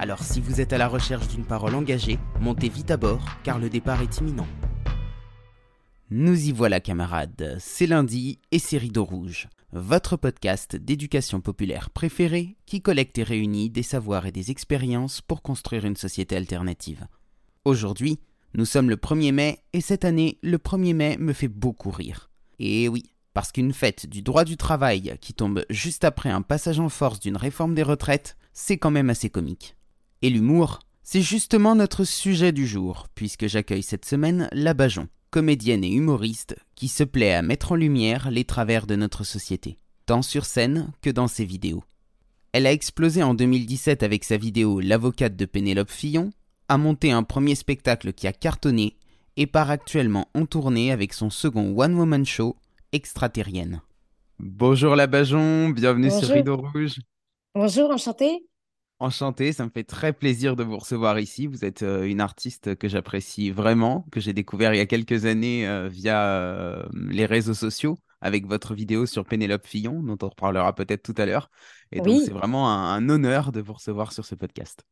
Alors si vous êtes à la recherche d'une parole engagée, montez vite à bord car le départ est imminent. Nous y voilà camarades, c'est lundi et c'est Rideau Rouge, votre podcast d'éducation populaire préféré qui collecte et réunit des savoirs et des expériences pour construire une société alternative. Aujourd'hui, nous sommes le 1er mai et cette année, le 1er mai me fait beaucoup rire. Et oui, parce qu'une fête du droit du travail qui tombe juste après un passage en force d'une réforme des retraites, c'est quand même assez comique. Et l'humour, c'est justement notre sujet du jour, puisque j'accueille cette semaine la Bajon, comédienne et humoriste qui se plaît à mettre en lumière les travers de notre société, tant sur scène que dans ses vidéos. Elle a explosé en 2017 avec sa vidéo L'avocate de Pénélope Fillon, a monté un premier spectacle qui a cartonné et part actuellement en tournée avec son second one-woman show extraterrienne. Bonjour la Bajon, bienvenue sur Rideau Rouge. Bonjour, enchanté. Enchanté, ça me fait très plaisir de vous recevoir ici. Vous êtes euh, une artiste que j'apprécie vraiment, que j'ai découvert il y a quelques années euh, via euh, les réseaux sociaux avec votre vidéo sur Pénélope Fillon, dont on reparlera peut-être tout à l'heure. Et donc, c'est vraiment un, honneur de vous recevoir sur ce podcast.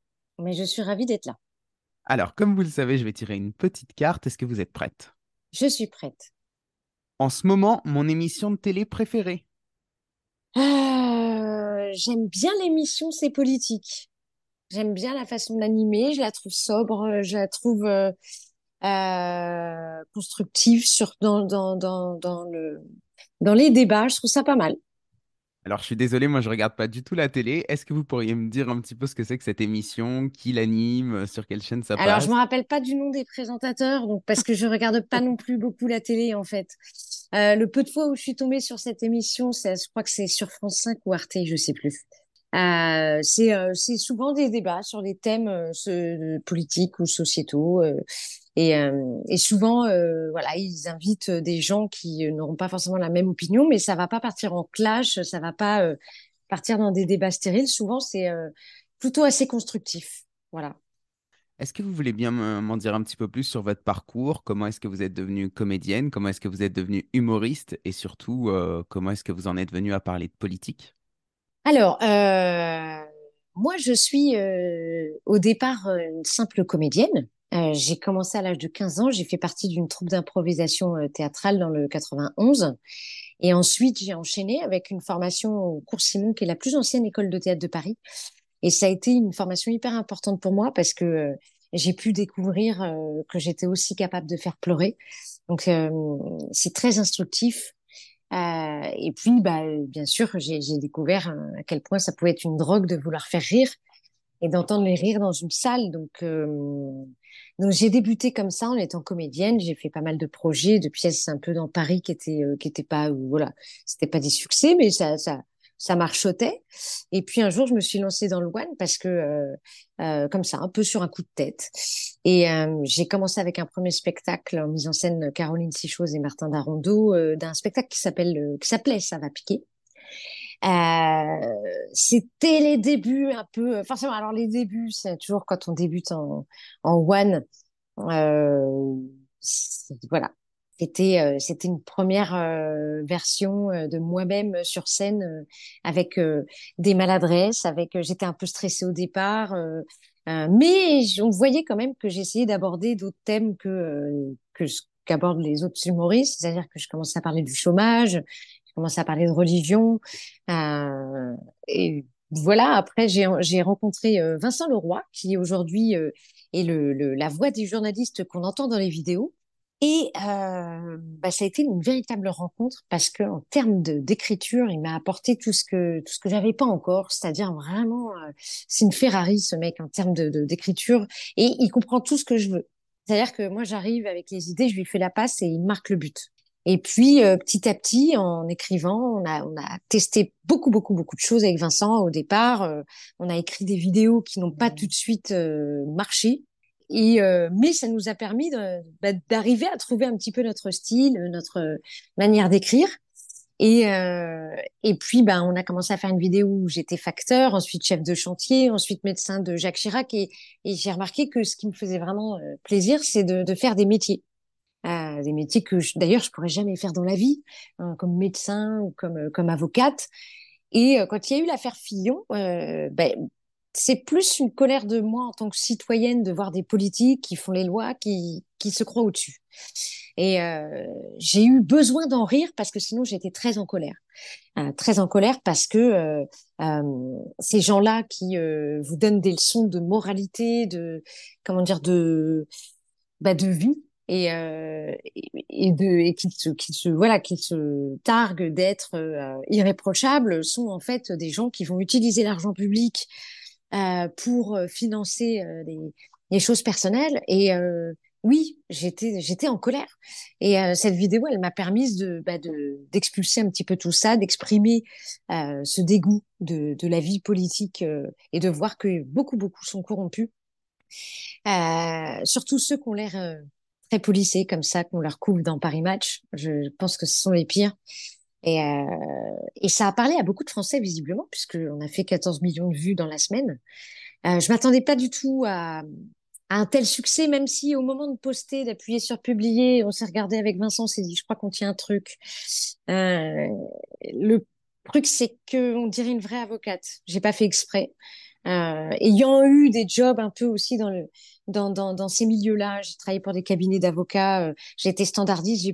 Mais je suis ravie d'être là. Alors, comme vous le savez, je vais tirer une petite carte. Est-ce que vous êtes prête? Je suis prête en ce moment mon émission de télé préférée euh, J'aime bien l'émission C'est politique. J'aime bien la façon d'animer, je la trouve sobre, je la trouve euh, euh, constructive sur, dans, dans, dans, dans, le, dans les débats, je trouve ça pas mal. Alors, je suis désolé, moi, je regarde pas du tout la télé. Est-ce que vous pourriez me dire un petit peu ce que c'est que cette émission, qui l'anime, sur quelle chaîne ça passe Alors, je me rappelle pas du nom des présentateurs, donc parce que je regarde pas non plus beaucoup la télé, en fait. Euh, le peu de fois où je suis tombée sur cette émission, je crois que c'est sur France 5 ou Arte, je sais plus. Euh, c'est euh, souvent des débats sur des thèmes euh, politiques ou sociétaux. Euh, et, et, souvent, voilà, ils invitent des gens qui n'auront pas forcément la même opinion, mais ça va pas partir en clash, ça va pas partir dans des débats stériles. Souvent, c'est plutôt assez constructif. Voilà. Est-ce que vous voulez bien m'en dire un petit peu plus sur votre parcours? Comment est-ce que vous êtes devenue comédienne? Comment est-ce que vous êtes devenue humoriste? Et surtout, comment est-ce que vous en êtes venue à parler de politique? Alors, euh, moi, je suis euh, au départ euh, une simple comédienne. J'ai commencé à l'âge de 15 ans. J'ai fait partie d'une troupe d'improvisation théâtrale dans le 91. Et ensuite, j'ai enchaîné avec une formation au cours Simon, qui est la plus ancienne école de théâtre de Paris. Et ça a été une formation hyper importante pour moi parce que j'ai pu découvrir que j'étais aussi capable de faire pleurer. Donc, c'est très instructif. Euh, et puis, bah, bien sûr, j'ai découvert à quel point ça pouvait être une drogue de vouloir faire rire et d'entendre les rires dans une salle. Donc, euh, donc j'ai débuté comme ça en étant comédienne. J'ai fait pas mal de projets, de pièces un peu dans Paris qui étaient euh, qui étaient pas voilà, c'était pas des succès, mais ça ça ça marchotait. Et puis un jour, je me suis lancée dans le one parce que, euh, euh, comme ça, un peu sur un coup de tête. Et euh, j'ai commencé avec un premier spectacle en mise en scène Caroline Sichose et Martin Darondo d'un spectacle qui s'appelle qui s'appelait Ça va piquer. C'était les débuts un peu, forcément. Alors les débuts, c'est toujours quand on débute en, en one. voilà, c'était euh, c'était une première euh, version euh, de moi-même sur scène avec des maladresses, avec j'étais un peu stressée au départ, mais on voyait quand même que j'essayais d'aborder d'autres thèmes que que ce qu'abordent les autres humoristes, c'est-à-dire que je commençais à parler du chômage, je commençais à parler de religion, et voilà. Après, j'ai rencontré Vincent Leroy, qui aujourd'hui est le, la voix des journalistes qu'on entend dans les vidéos. Et euh, bah, ça a été une véritable rencontre parce que en termes d'écriture, il m'a apporté tout ce que tout ce que j'avais pas encore, c'est-à-dire vraiment, euh, c'est une Ferrari ce mec en termes d'écriture et il comprend tout ce que je veux. C'est-à-dire que moi j'arrive avec les idées, je lui fais la passe et il marque le but. Et puis euh, petit à petit, en écrivant, on a on a testé beaucoup beaucoup beaucoup de choses avec Vincent au départ. Euh, on a écrit des vidéos qui n'ont pas tout de suite marché et mais ça nous a permis bah, d'arriver à trouver un petit peu notre style, notre manière d'écrire. Et, euh, et puis, ben, on a commencé à faire une vidéo où j'étais facteur, ensuite chef de chantier, ensuite médecin de Jacques Chirac. Et, et j'ai remarqué que ce qui me faisait vraiment euh, plaisir, c'est de, de, faire des métiers. Euh, des métiers que d'ailleurs je pourrais jamais faire dans la vie, hein, comme médecin ou comme, euh, comme avocate. Et euh, quand il y a eu l'affaire Fillon, ben, c'est plus une colère de moi en tant que citoyenne de voir des politiques qui font les lois, qui, qui se croient au-dessus. Et euh, j'ai eu besoin d'en rire parce que sinon j'étais très en colère. Euh, très en colère parce que euh, euh ces gens-là qui euh, vous donnent des leçons de moralité, de comment dire, de bah, de vie et, et, de et qui se, qui se voilà qui se targuent d'être irréprochables sont en fait des gens qui vont utiliser l'argent public pour financer les, les choses personnelles et oui, j'étais j'étais en colère. Et euh, cette vidéo, elle m'a permis de bah, d'expulser un petit peu tout ça, d'exprimer euh, ce dégoût de, de la vie politique euh, et de voir que beaucoup beaucoup sont corrompus. surtout ceux qui ont l'air très policés comme ça, qu'on leur couvre dans Paris Match. Je pense que ce sont les pires. Et, et ça a parlé à beaucoup de Français visiblement, puisqu'on a fait 14 millions de vues dans la semaine. je m'attendais pas du tout à, un tel succès, même si au moment de poster, d'appuyer sur publier, on s'est regardé avec Vincent, on s'est dit, je crois qu'on tient un truc. Euh, le truc, c'est que on dirait une vraie avocate. J'ai pas fait exprès. Euh, ayant eu des jobs un peu aussi dans ces milieux-là, j'ai travaillé pour des cabinets d'avocats, euh, j'ai été standardiste,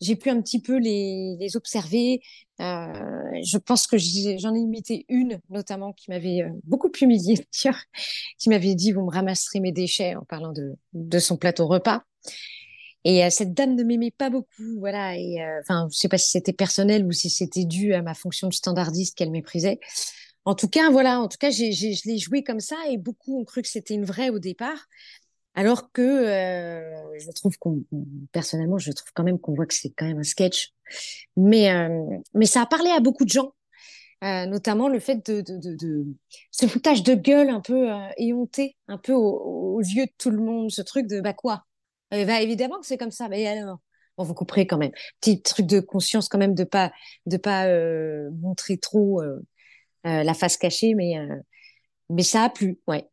j'ai pu un petit peu les, observer. Euh, je pense que j'en ai, imité une, notamment, qui m'avait euh, beaucoup humiliée, qui m'avait dit, vous me ramasserez mes déchets en parlant de, son plateau repas. Et euh, cette dame ne m'aimait pas beaucoup, voilà. Et euh, enfin, je sais pas si c'était personnel ou si c'était dû à ma fonction de standardiste qu'elle méprisait. En tout cas, voilà. En tout cas, je l'ai joué comme ça et beaucoup ont cru que c'était une vraie au départ. Alors que euh, je trouve qu'on, personnellement, je trouve quand même qu'on voit que c'est quand même un sketch. Mais, euh, mais ça a parlé à beaucoup de gens, euh, notamment le fait de, de, de, de, ce foutage de gueule un peu éhonté, un peu aux yeux de tout le monde, ce truc de bah quoi? Eh bah, Évidemment que c'est comme ça, mais alors Bon, vous couperez quand même. Petit truc de conscience quand même de pas de pas montrer trop la face cachée, mais mais ça a plu, ouais.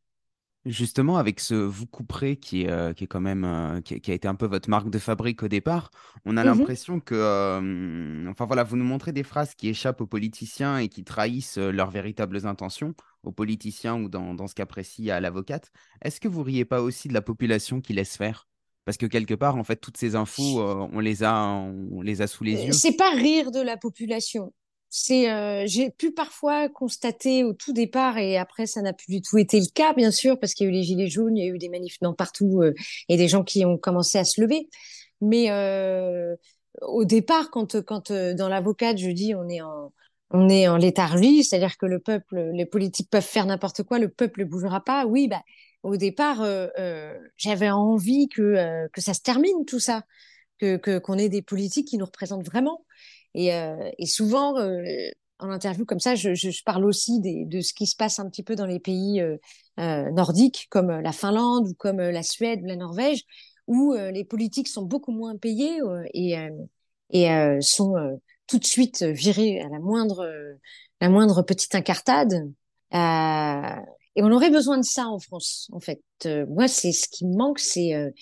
Justement, avec ce vous couperez qui est, euh, qui est quand même euh, qui, a été un peu votre marque de fabrique au départ, on a mmh l'impression que, euh, enfin voilà, vous nous montrez des phrases qui échappent aux politiciens et qui trahissent leurs véritables intentions, aux politiciens ou dans, dans ce cas précis à l'avocate. Est-ce que vous riez pas aussi de la population qui laisse faire? Parce que quelque part, en fait, toutes ces infos, on les a, on les a sous les yeux. C'est pas rire de la population c'est euh, j'ai pu parfois constater au tout départ et après ça n'a plus du tout été le cas bien sûr parce qu'il y a eu les gilets jaunes, il y a eu des manifs dans partout euh, et des gens qui ont commencé à se lever. Mais euh, au départ, quand quand dans l'avocate je dis on est en on est en léthargie, c'est-à-dire que le peuple, les politiques peuvent faire n'importe quoi, le peuple ne bougera pas. Oui, bah au départ j'avais envie que que ça se termine tout ça, que qu'on ait des politiques qui nous représentent vraiment et, euh, et souvent, euh, en interview comme ça, je, parle aussi de ce qui se passe un petit peu dans les pays euh, nordiques, comme la Finlande ou comme la Suède ou la Norvège, où les politiques sont beaucoup moins payés et, et sont tout de suite virés à la moindre, la moindre petite incartade. et on aurait besoin de ça en France, en fait. moi, c'est ce qui me manque, c'est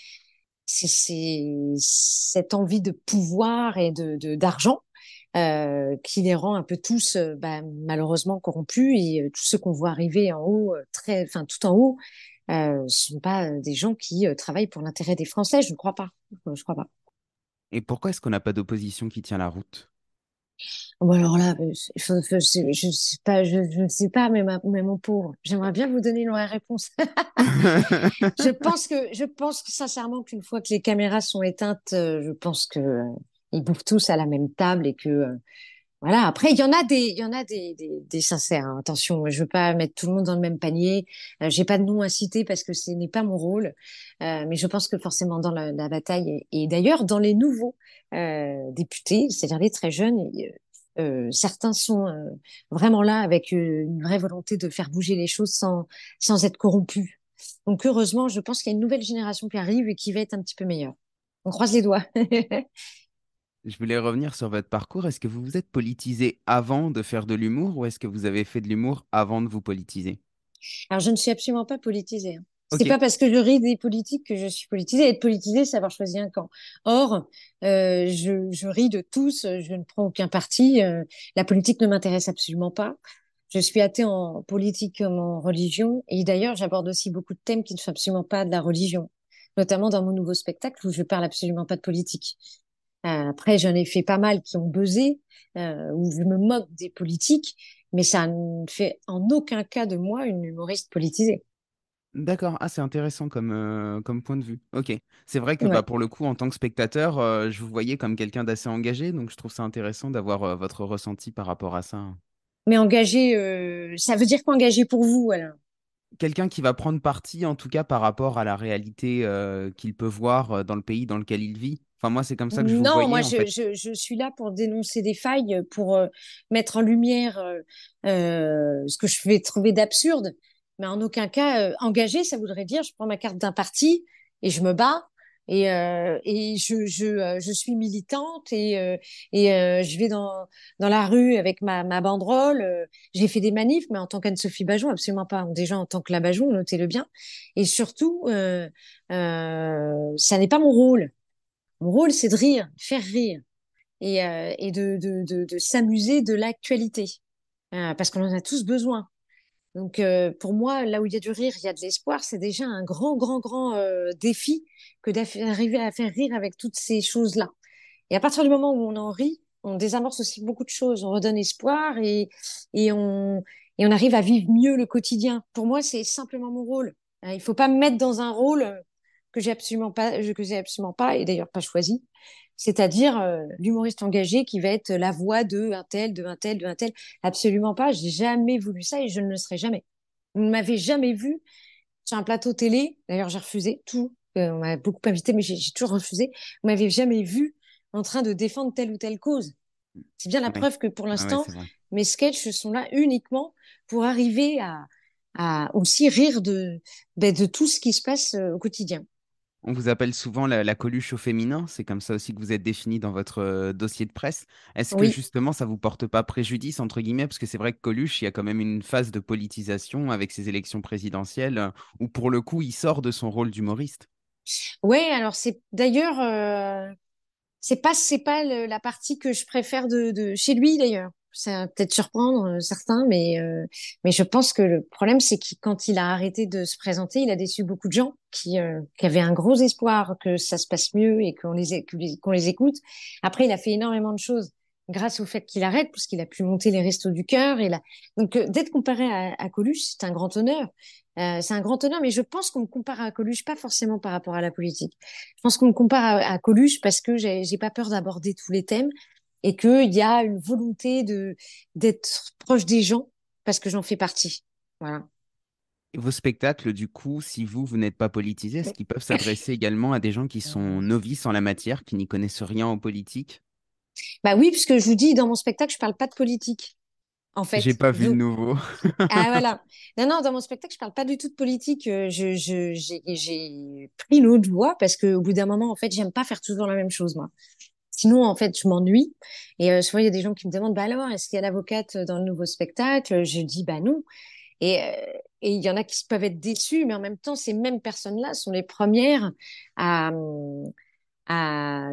c'est cette envie de pouvoir et de d'argent euh, qui les rend un peu tous euh, bah, malheureusement corrompus et euh, tous ceux qu'on voit arriver en haut, très, enfin tout en haut, euh, sont pas des gens qui travaillent pour l'intérêt des Français. Je ne crois pas. Je crois pas. Et pourquoi est-ce qu'on n'a pas d'opposition qui tient la route? Bon alors là, je, je, je, sais pas, je, ne sais pas, mais, mais mon pauvre, j'aimerais bien vous donner une vraie réponse. je pense que, je pense que sincèrement qu'une fois que les caméras sont éteintes, je pense que ils bouffent tous à la même table et que euh, voilà. Après, il y en a des, il y en a des, des, sincères. Hein. Attention, je veux pas mettre tout le monde dans le même panier. Euh, J'ai pas de nom à citer parce que ce n'est pas mon rôle. Euh, mais je pense que forcément dans la, bataille et, d'ailleurs dans les nouveaux euh, députés, c'est-à-dire les très jeunes, certains sont vraiment là avec une vraie volonté de faire bouger les choses sans sans être corrompus. Donc heureusement, je pense qu'il y a une nouvelle génération qui arrive et qui va être un petit peu meilleure. On croise les doigts. Je voulais revenir sur votre parcours. Est-ce que vous vous êtes politisé avant de faire de l'humour ou est-ce que vous avez fait de l'humour avant de vous politiser? Alors, je ne suis absolument pas politisée. Hein. C'est pas parce que je ris des politiques que je suis politisée. Être politisée, c'est avoir choisi un camp. Or, euh, je, je, ris de tous, je ne prends aucun parti. Euh, la politique ne m'intéresse absolument pas. Je suis athée en politique comme en religion. Et d'ailleurs, j'aborde aussi beaucoup de thèmes qui ne sont absolument pas de la religion, notamment dans mon nouveau spectacle où je parle absolument pas de politique. Euh, après, j'en ai fait pas mal qui ont buzzé, euh, où je me moque des politiques, mais ça ne fait en aucun cas de moi une humoriste politisée. D'accord, ah c'est intéressant comme, euh, comme point de vue. Ok, c'est vrai que bah, pour le coup, en tant que spectateur, euh, je vous voyais comme quelqu'un d'assez engagé, donc je trouve ça intéressant d'avoir euh, votre ressenti par rapport à ça. Mais engagé, ça veut dire quoi engagé pour vous, alors? Quelqu'un qui va prendre parti, en tout cas par rapport à la réalité qu'il peut voir dans le pays dans lequel il vit. Enfin, moi, c'est comme ça que je vous Non, voyais. moi, en je, fait. je, je suis là pour dénoncer des failles, pour mettre en lumière ce que je vais trouver d'absurde mais en aucun cas euh, engagé. Ça voudrait dire, je prends ma carte d'un parti et je me bats et, euh, et je, je, euh, je suis militante et, euh, et euh, je vais dans, dans la rue avec ma, ma banderole. J'ai fait des manifs, mais en tant qu'Anne-Sophie Bajon, absolument pas. Déjà en tant que la Bajon, notez-le bien. Et surtout, euh, ça n'est pas mon rôle. Mon rôle, c'est de rire, faire rire et, et de, de, de, de s'amuser de l'actualité. parce qu'on en a tous besoin. Donc, euh, pour moi, là où il y a du rire, il y a de l'espoir. C'est déjà un grand, grand, grand euh, défi que d'arriver à faire rire avec toutes ces choses-là. Et à partir du moment où on en rit, on désamorce aussi beaucoup de choses. On redonne espoir et, on, arrive à vivre mieux le quotidien. Pour moi, c'est simplement mon rôle. Il faut pas me mettre dans un rôle que j'ai absolument pas, que j'ai absolument pas, et d'ailleurs pas choisi c'est-à-dire euh, l'humoriste engagé qui va être la voix de un tel, de un tel, de un tel. Absolument pas. J'ai jamais voulu ça et je ne le serai jamais. Vous ne m'avez jamais vu sur un plateau télé. D'ailleurs, j'ai refusé tout. Euh, on m'a beaucoup invité, mais j'ai toujours refusé. Vous m'avez jamais vu en train de défendre telle ou telle cause. C'est bien la preuve que pour ah l'instant, mes sketchs sont là uniquement pour arriver à, à aussi rire de, ben, de tout ce qui se passe euh, au quotidien. On vous appelle souvent la, Coluche au féminin, c'est comme ça aussi que vous êtes défini dans votre euh, dossier de presse. Est-ce que justement ça vous porte pas préjudice, entre guillemets, parce que c'est vrai que Coluche, il y a quand même une phase de politisation avec ses élections présidentielles, euh, où pour le coup, il sort de son rôle d'humoriste. Oui, alors c'est d'ailleurs, euh, c'est pas, c'est pas la partie que je préfère de chez lui d'ailleurs ça va peut-être surprendre euh, certains, mais euh, mais je pense que le problème c'est que quand il a arrêté de se présenter, il a déçu beaucoup de gens qui euh, qui avaient un gros espoir que ça se passe mieux et qu'on les qu'on les écoute. Après, il a fait énormément de choses grâce au fait qu'il arrête, puisqu'il a pu monter les restos du cœur et. Donc d'être comparé à, à Coluche, c'est un grand honneur. c'est un grand honneur, mais je pense qu'on me compare à Coluche pas forcément par rapport à la politique. Je pense qu'on me compare à, à Coluche parce que j'ai pas peur d'aborder tous les thèmes et qu'il y a une volonté de d'être proche des gens parce que j'en fais partie. Voilà. vos spectacles, du coup, si vous, vous n'êtes pas politisé, est-ce qu'ils peuvent s'adresser également à des gens qui sont novices en la matière, qui n'y connaissent rien en politique? Bah oui, puisque je vous dis, dans mon spectacle, je parle pas de politique. En fait. J'ai pas vu le nouveau. ah voilà. Non, non, dans mon spectacle, je parle pas du tout de politique. Euh, je, je, j'ai pris une autre voie parce qu'au bout d'un moment, en fait, j'aime pas faire toujours la même chose, moi. Sinon, en fait, je m'ennuie. Et euh, souvent, il y a des gens qui me demandent, bah alors, est-ce qu'il y a l'avocate dans le nouveau spectacle? Je dis, bah non. Et euh, il y en a qui peuvent être déçus, mais en même temps, ces mêmes personnes-là sont les premières à,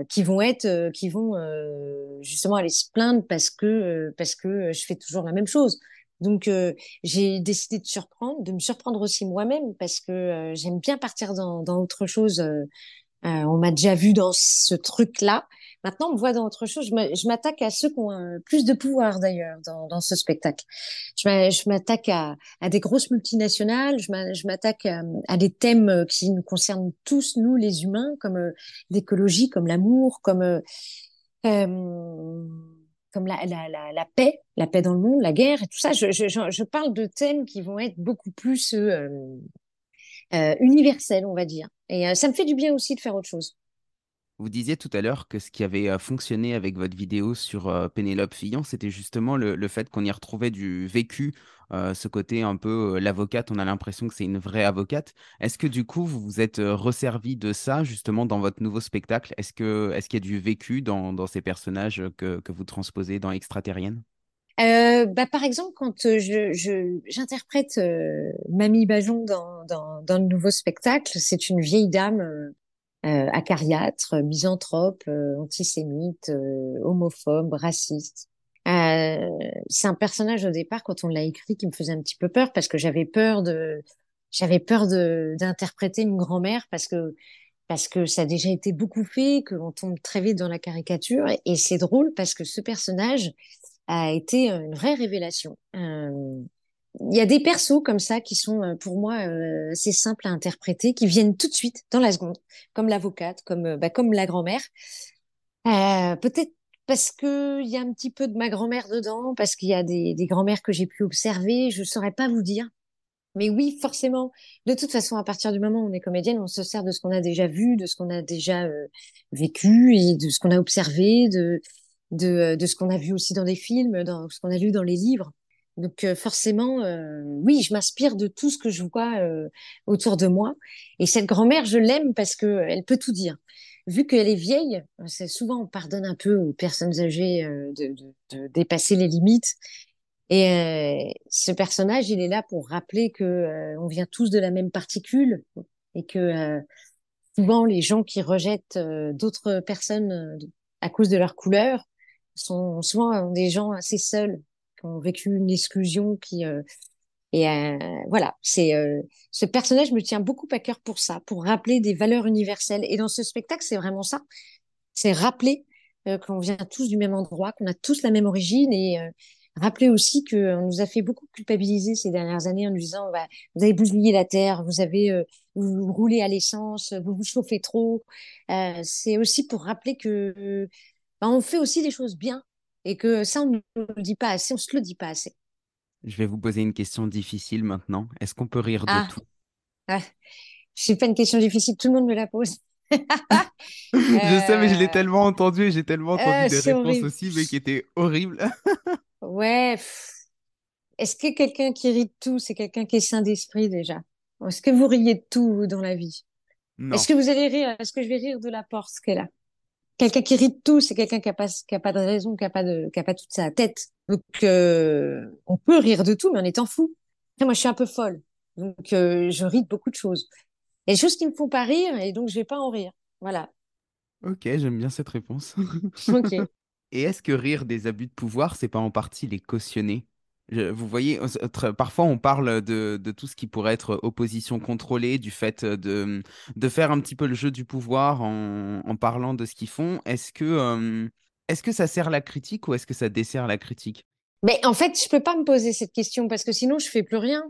qui vont être, euh, qui vont euh, justement aller se plaindre parce que parce que je fais toujours la même chose. Donc j'ai décidé de surprendre, de me surprendre aussi moi-même parce que j'aime bien partir dans autre chose. on m'a déjà vu dans ce truc-là Maintenant, on me voit dans autre chose. Je m'attaque à ceux qui ont plus de pouvoir d'ailleurs dans, ce spectacle. Je m'attaque à, des grosses multinationales. Je m'attaque à, à, des thèmes qui nous concernent tous, nous les humains, comme euh, l'écologie, comme l'amour, comme euh, euh, la, paix, la paix dans le monde, la guerre et tout ça. Je, parle de thèmes qui vont être beaucoup plus euh, universels, on va dire. Et ça me fait du bien aussi de faire autre chose. Vous disiez tout à l'heure que ce qui avait fonctionné avec votre vidéo sur Pénélope Fillon, c'était justement le, fait qu'on y retrouvait du vécu, ce côté un peu l'avocate, on a l'impression que c'est une vraie avocate. Est-ce que du coup, vous vous êtes resservi de ça justement dans votre nouveau spectacle? Est-ce que est-ce qu'il y a du vécu dans, ces personnages que, vous transposez dans Extraterrienne? Euh, bah, par exemple, quand je, j'interprète Mamie Bajon dans, dans, dans, le nouveau spectacle, c'est une vieille dame euh, acariâtre, misanthrope, euh, antisémite, euh, homophobe, raciste. c'est un personnage au départ quand on l'a écrit qui me faisait un petit peu peur parce que j'avais peur de j'avais peur de d'interpréter une grand-mère parce que parce que ça a déjà été beaucoup fait, qu'on tombe très vite dans la caricature et c'est drôle parce que ce personnage a été une vraie révélation. Euh, il y a des persos comme ça qui sont euh, pour moi euh, assez simples à interpréter, qui viennent tout de suite dans la seconde, comme l'avocate, comme euh, bah, comme la grand-mère. Peut-être parce que il y a un petit peu de ma grand-mère dedans, parce qu'il y a des, des grand-mères que j'ai pu observer. Je saurais pas vous dire, mais oui, forcément. De toute façon, à partir du moment où on est comédienne, on se sert de ce qu'on a déjà vu, de ce qu'on a déjà vécu et de ce qu'on a observé, de de, de ce qu'on a vu aussi dans des films, dans ce qu'on a lu dans les livres. Donc euh, forcément, euh, oui, je m'inspire de tout ce que je vois euh, autour de moi. Et cette grand-mère, je l'aime parce que elle peut tout dire. Vu qu'elle est vieille, c'est souvent on pardonne un peu aux personnes âgées de, de, dépasser les limites. Et ce personnage, il est là pour rappeler que on vient tous de la même particule et que souvent les gens qui rejettent d'autres personnes à cause de leur couleur sont souvent des gens assez seuls qui ont vécu une exclusion, qui euh, et euh, voilà, c'est euh, ce personnage me tient beaucoup à cœur pour ça, pour rappeler des valeurs universelles. Et dans ce spectacle, c'est vraiment ça, c'est rappeler qu'on vient tous du même endroit, qu'on a tous la même origine et rappeler aussi que on nous a fait beaucoup culpabiliser ces dernières années en nous disant bah, vous avez bousillé la terre, vous avez vous, roulez à l'essence, vous vous chauffez trop. Euh, c'est aussi pour rappeler que bah, on fait aussi des choses bien et que ça, on ne le dit pas assez, on se le dit pas assez. Je vais vous poser une question difficile maintenant. Est-ce qu'on peut rire de ah. tout? Ah. C'est pas une question difficile, tout le monde me la pose. je sais, mais je l'ai euh, tellement entendu et j'ai tellement entendu euh, des réponses aussi, mais qui étaient horribles. ouais. Est-ce que quelqu'un qui rit de tout, c'est quelqu'un qui est sain d'esprit déjà? Est-ce que vous riez de tout dans la vie? Est-ce que vous allez rire? Est-ce que je vais rire de la porte qu'elle a? Quelqu'un qui rit de tout, c'est quelqu'un qui a pas qui a pas de raison, qui a pas de qui a pas toute sa tête. Donc euh, on peut rire de tout, mais en étant fou. moi, je suis un peu folle, donc euh, je ris de beaucoup de choses. Il y a des choses qui me font pas rire, et donc je vais pas en rire. Voilà. Ok, j'aime bien cette réponse. ok. Et est-ce que rire des abus de pouvoir, c'est pas en partie les cautionner? Vous voyez, parfois on parle de, tout ce qui pourrait être opposition contrôlée, du fait de, de faire un petit peu le jeu du pouvoir en, parlant de ce qu'ils font. Est-ce que, euh, est-ce que ça sert la critique ou est-ce que ça dessert la critique? Mais en fait, je peux pas me poser cette question parce que sinon je fais plus rien.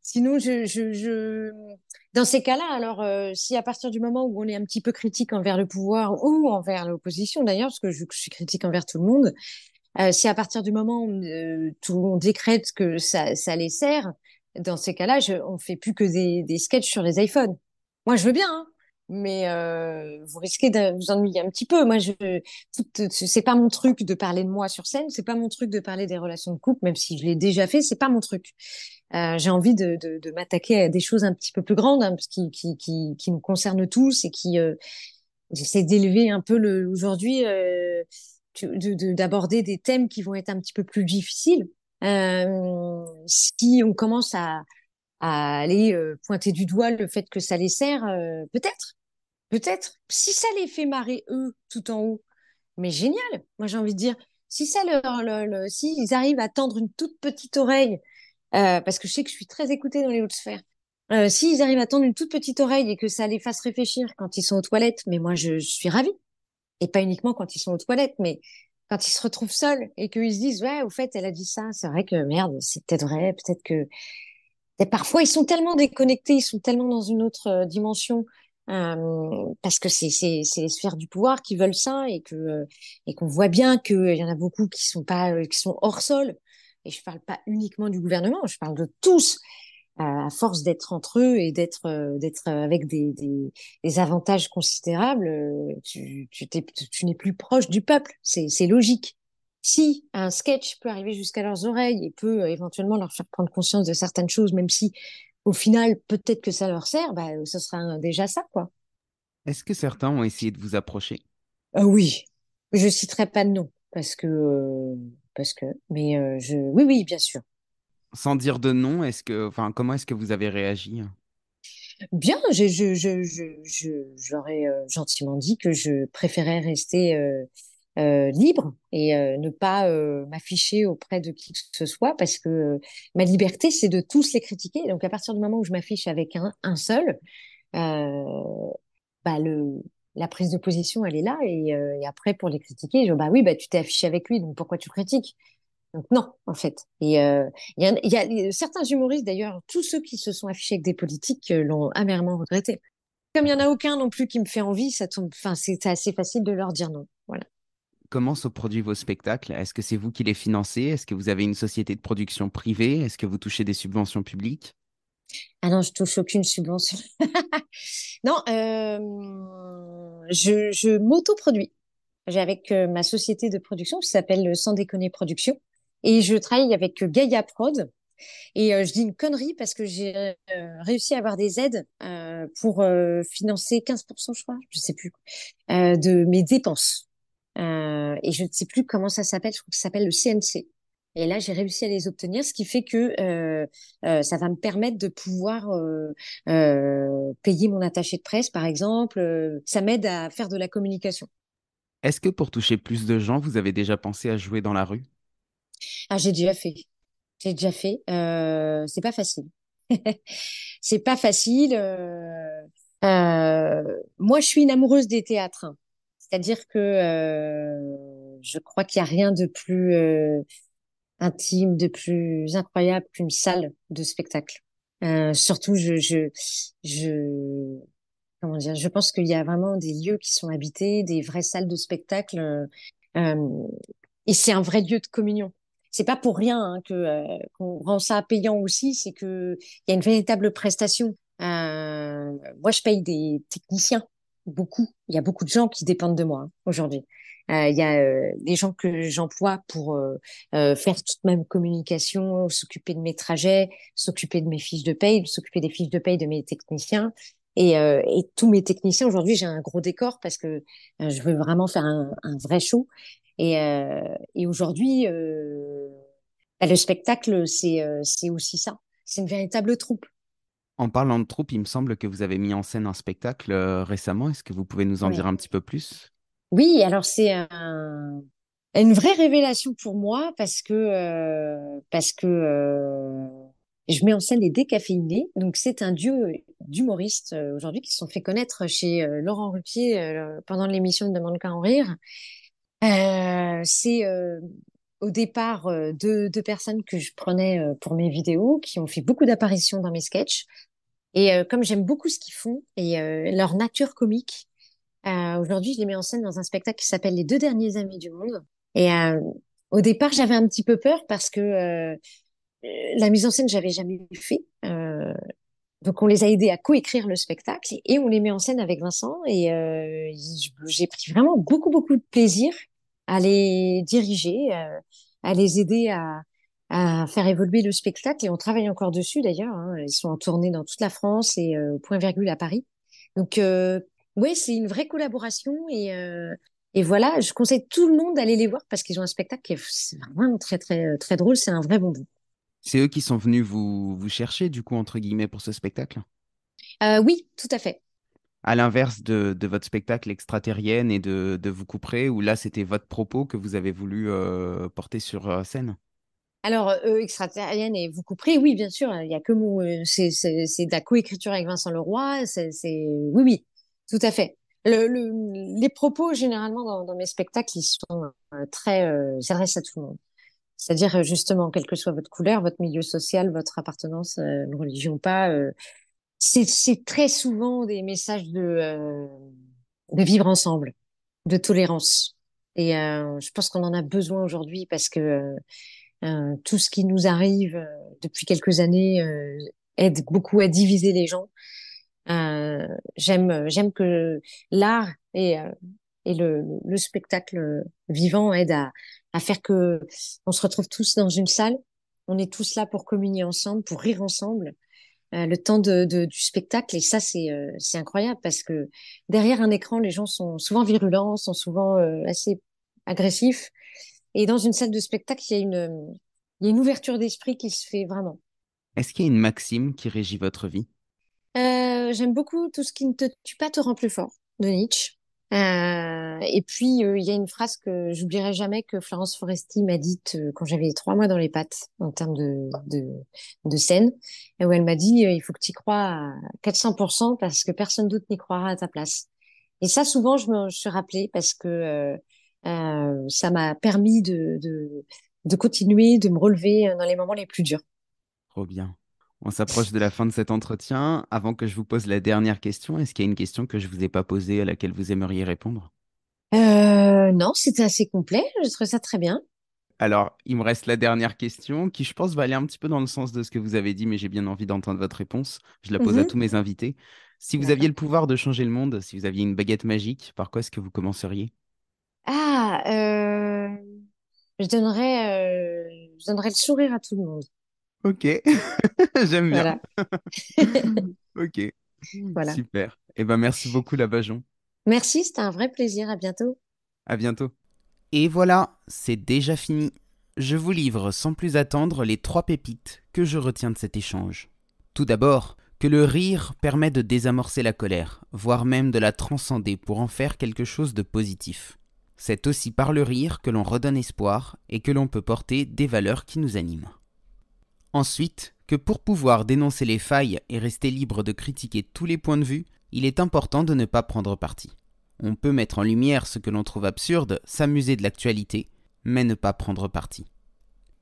Sinon, dans ces cas-là, alors euh, si à partir du moment où on est un petit peu critique envers le pouvoir ou envers l'opposition d'ailleurs, parce que je suis critique envers tout le monde, euh, si à partir du moment où euh, tout monde décrète que ça, les sert, dans ces cas-là, on fait plus que des, des sketchs sur les iPhones. Moi, je veux bien, hein, mais euh, vous risquez de vous ennuyer un petit peu. Moi, je, c'est pas mon truc de parler de moi sur scène, c'est pas mon truc de parler des relations de couple, même si je l'ai déjà fait, c'est pas mon truc. Euh, j'ai envie de, m'attaquer à des choses un petit peu plus grandes, hein, qui, nous concernent tous et qui euh, j'essaie d'élever un peu le aujourd'hui. D'aborder des thèmes qui vont être un petit peu plus difficiles. Euh, si on commence à, aller euh, pointer du doigt le fait que ça les sert, euh, peut-être, peut-être. Si ça les fait marrer eux tout en haut, mais génial. Moi j'ai envie de dire, si ça leur, s'ils arrivent à tendre une toute petite oreille, parce que je sais que je suis très écoutée dans les hautes sphères. S'ils arrivent à tendre une toute petite oreille et que ça les fasse réfléchir quand ils sont aux toilettes, mais moi je, je suis ravie et pas uniquement quand ils sont aux toilettes, mais quand ils se retrouvent seuls et qu'ils se disent ouais au fait elle a dit ça c'est vrai que merde c'est peut-être vrai peut-être que parfois ils sont tellement déconnectés ils sont tellement dans une autre euh, dimension euh, parce que c'est les sphères du pouvoir qui veulent ça et que euh, et qu'on voit bien que il y en a beaucoup qui sont pas qui sont hors sol. Et je parle pas uniquement du gouvernement je parle de tous à force d'être entre eux et d'être euh, d'être avec des, des, des, avantages considérables, euh, tu, tu, tu n'es plus proche du peuple. C'est logique. Si un sketch peut arriver jusqu'à leurs oreilles et peut euh, éventuellement leur faire prendre conscience de certaines choses, même si au final peut-être que ça leur sert, bah, ce sera déjà ça, quoi. Est-ce que certains ont essayé de vous approcher? Euh, Oui, je citerai pas de nom parce que parce que, mais je, oui, oui, bien sûr sans dire de nom, est-ce que, enfin, comment est-ce que vous avez réagi? Bien, j'aurais euh, gentiment dit que je préférais rester euh, euh, libre et ne pas m'afficher auprès de qui que ce soit parce que ma liberté, c'est de tous les critiquer. Donc, à partir du moment où je m'affiche avec un, seul, bah, le, la prise de position, elle est là. Et, et après, pour les critiquer, je dis, bah oui, bah, tu t'es affiché avec lui, donc pourquoi tu critiques? Donc non, en fait. Et euh, y, a certains humoristes d'ailleurs, tous ceux qui se sont affichés avec des politiques euh, l'ont amèrement regretté. Comme il y en a aucun non plus qui me fait envie, ça tombe. Enfin, c'est assez facile de leur dire non. Voilà. Comment se produisent vos spectacles? Est-ce que c'est vous qui les financez? Est-ce que vous avez une société de production privée? Est-ce que vous touchez des subventions publiques? Ah non, je touche aucune subvention. non, euh, je, je m'autoproduis. J'ai avec ma société de production qui s'appelle Sans déconner production. Et je travaille avec Gaia Prod. Et euh, je dis une connerie parce que j'ai euh, réussi à avoir des aides euh, pour financer 15%, je crois, je sais plus, de mes dépenses. et je ne sais plus comment ça s'appelle, je crois que ça s'appelle le CNC. Et là, j'ai réussi à les obtenir, ce qui fait que ça va me permettre de pouvoir payer mon attaché de presse, par exemple. ça m'aide à faire de la communication. Est-ce que pour toucher plus de gens, vous avez déjà pensé à jouer dans la rue? Ah, j'ai déjà fait. J'ai déjà fait. Euh, c'est pas facile. c'est pas facile. Euh, euh, moi, je suis une amoureuse des théâtres. Hein. C'est-à-dire que je crois qu'il n'y a rien de plus intime, de plus incroyable qu'une salle de spectacle. Surtout, je, je, je, comment dire, je pense qu'il y a vraiment des lieux qui sont habités, des vraies salles de spectacle, et c'est un vrai lieu de communion c'est pas pour rien hein, que euh, qu'on rend ça payant aussi, c'est que il y a une véritable prestation. Euh, moi, je paye des techniciens, beaucoup. Il y a beaucoup de gens qui dépendent de moi hein, aujourd'hui. Euh, il y a des gens que j'emploie pour faire toute ma communication, s'occuper de mes trajets, s'occuper de mes fiches de paye, s'occuper des fiches de paye de mes techniciens. Et, et tous mes techniciens aujourd'hui, j'ai un gros décor parce que je veux vraiment faire un, un vrai show. Et, euh, et aujourd'hui, euh, bah, le spectacle, c'est euh, c'est aussi ça. C'est une véritable troupe. En parlant de troupe, il me semble que vous avez mis en scène un spectacle récemment. Est-ce que vous pouvez nous en dire un petit peu plus? Oui, alors c'est un, une vraie révélation pour moi parce que parce que je mets en scène les décaféinés. Donc c'est un duo d'humoristes aujourd'hui qui se sont fait connaître chez Laurent Ruquier pendant l'émission de Demande qu'à en rire. Euh, c'est euh, au départ euh, deux, deux, personnes que je prenais euh, pour mes vidéos, qui ont fait beaucoup d'apparitions dans mes sketchs. Et comme j'aime beaucoup ce qu'ils font et leur nature comique, aujourd'hui je les mets en scène dans un spectacle qui s'appelle Les deux derniers amis du monde. Et au départ j'avais un petit peu peur parce que la mise en scène j'avais jamais fait. Donc on les a aidés à coécrire le spectacle et on les met en scène avec Vincent et euh, j'ai pris vraiment beaucoup beaucoup de plaisir à les diriger, euh, à les aider à, à, faire évoluer le spectacle. Et on travaille encore dessus d'ailleurs. Hein. Ils sont en tournée dans toute la France et euh, point virgule à Paris. Donc euh, oui, c'est une vraie collaboration et euh, et voilà, je conseille tout le monde d'aller les voir parce qu'ils ont un spectacle qui est vraiment très très très drôle. C'est un vrai bonbon. C'est eux qui sont venus vous, vous chercher, du coup, entre guillemets, pour ce spectacle? Euh, Oui, tout à fait à l'inverse de, de, votre spectacle extraterrienne et de, de Vous couperez, où là, c'était votre propos que vous avez voulu euh, porter sur euh, scène? Alors, euh, extraterrienne et vous couperez, oui, bien sûr, il y a que mon, c'est, de la coécriture avec Vincent Leroy, c'est, c'est, oui, oui, tout à fait. Le, le, les propos, généralement, dans, dans, mes spectacles, ils sont euh, très, euh, s'adressent à tout le monde. C'est-à-dire, justement, quelle que soit votre couleur, votre milieu social, votre appartenance, une religion pas, c'est très souvent des messages de, euh, vivre ensemble, de tolérance. Et euh, je pense qu'on en a besoin aujourd'hui parce que euh, tout ce qui nous arrive depuis quelques années aide beaucoup à diviser les gens. Euh, j'aime, j'aime que l'art et, euh, et le, le, spectacle vivant aide à, à faire que on se retrouve tous dans une salle. On est tous là pour communier ensemble, pour rire ensemble. Euh, le temps de, de, du spectacle et ça c'est euh, c'est incroyable parce que derrière un écran les gens sont souvent virulents sont souvent euh, assez agressifs et dans une salle de spectacle il y a une il y a une ouverture d'esprit qui se fait vraiment est-ce qu'il y a une maxime qui régit votre vie? J'aime beaucoup tout ce qui ne te tue pas te rend plus fort de Nietzsche euh, et puis euh, il y a une phrase que j'oublierai jamais que Florence Foresti m'a dite euh, quand j'avais trois mois dans les pattes en termes de, de, scène, et où elle m'a dit il faut que tu y crois à 400% parce que personne d'autre n'y croira à ta place. Et ça souvent je me suis rappelée parce que ça m'a permis de, de, de continuer, de me relever dans les moments les plus durs. Trop bien. On s'approche de la fin de cet entretien. Avant que je vous pose la dernière question, est-ce qu'il y a une question que je ne vous ai pas posée à laquelle vous aimeriez répondre? Euh, Non, c'était assez complet. Je trouve ça très bien. Alors, il me reste la dernière question qui, je pense, va aller un petit peu dans le sens de ce que vous avez dit, mais j'ai bien envie d'entendre votre réponse. Je la pose à mhm. tous mes invités. Si vous aviez le pouvoir de changer le monde, si vous aviez une baguette magique, par quoi est-ce que vous commenceriez? Ah, euh, je donnerais, euh, je donnerais le sourire à tout le monde. Ok, j'aime bien. ok, voilà. super. Eh ben, merci beaucoup, la Bajon. Merci, c'était un vrai plaisir. À bientôt. À bientôt. Et voilà, c'est déjà fini. Je vous livre sans plus attendre les trois pépites que je retiens de cet échange. Tout d'abord, que le rire permet de désamorcer la colère, voire même de la transcender pour en faire quelque chose de positif. C'est aussi par le rire que l'on redonne espoir et que l'on peut porter des valeurs qui nous animent. Ensuite, que pour pouvoir dénoncer les failles et rester libre de critiquer tous les points de vue, il est important de ne pas prendre parti. On peut mettre en lumière ce que l'on trouve absurde, s'amuser de l'actualité, mais ne pas prendre parti.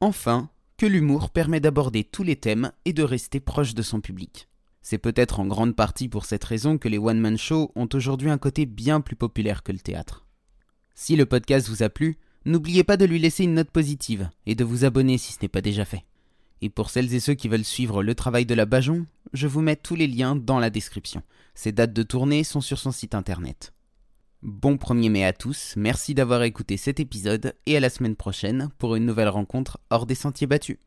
Enfin, que l'humour permet d'aborder tous les thèmes et de rester proche de son public. C'est peut-être en grande partie pour cette raison que les one-man shows ont aujourd'hui un côté bien plus populaire que le théâtre. Si le podcast vous a plu, n'oubliez pas de lui laisser une note positive et de vous abonner si ce n'est pas déjà fait. Et pour celles et ceux qui veulent suivre le travail de la Bajon, je vous mets tous les liens dans la description. Ses dates de tournée sont sur son site internet. Bon 1er mai à tous, merci d'avoir écouté cet épisode et à la semaine prochaine pour une nouvelle rencontre hors des sentiers battus.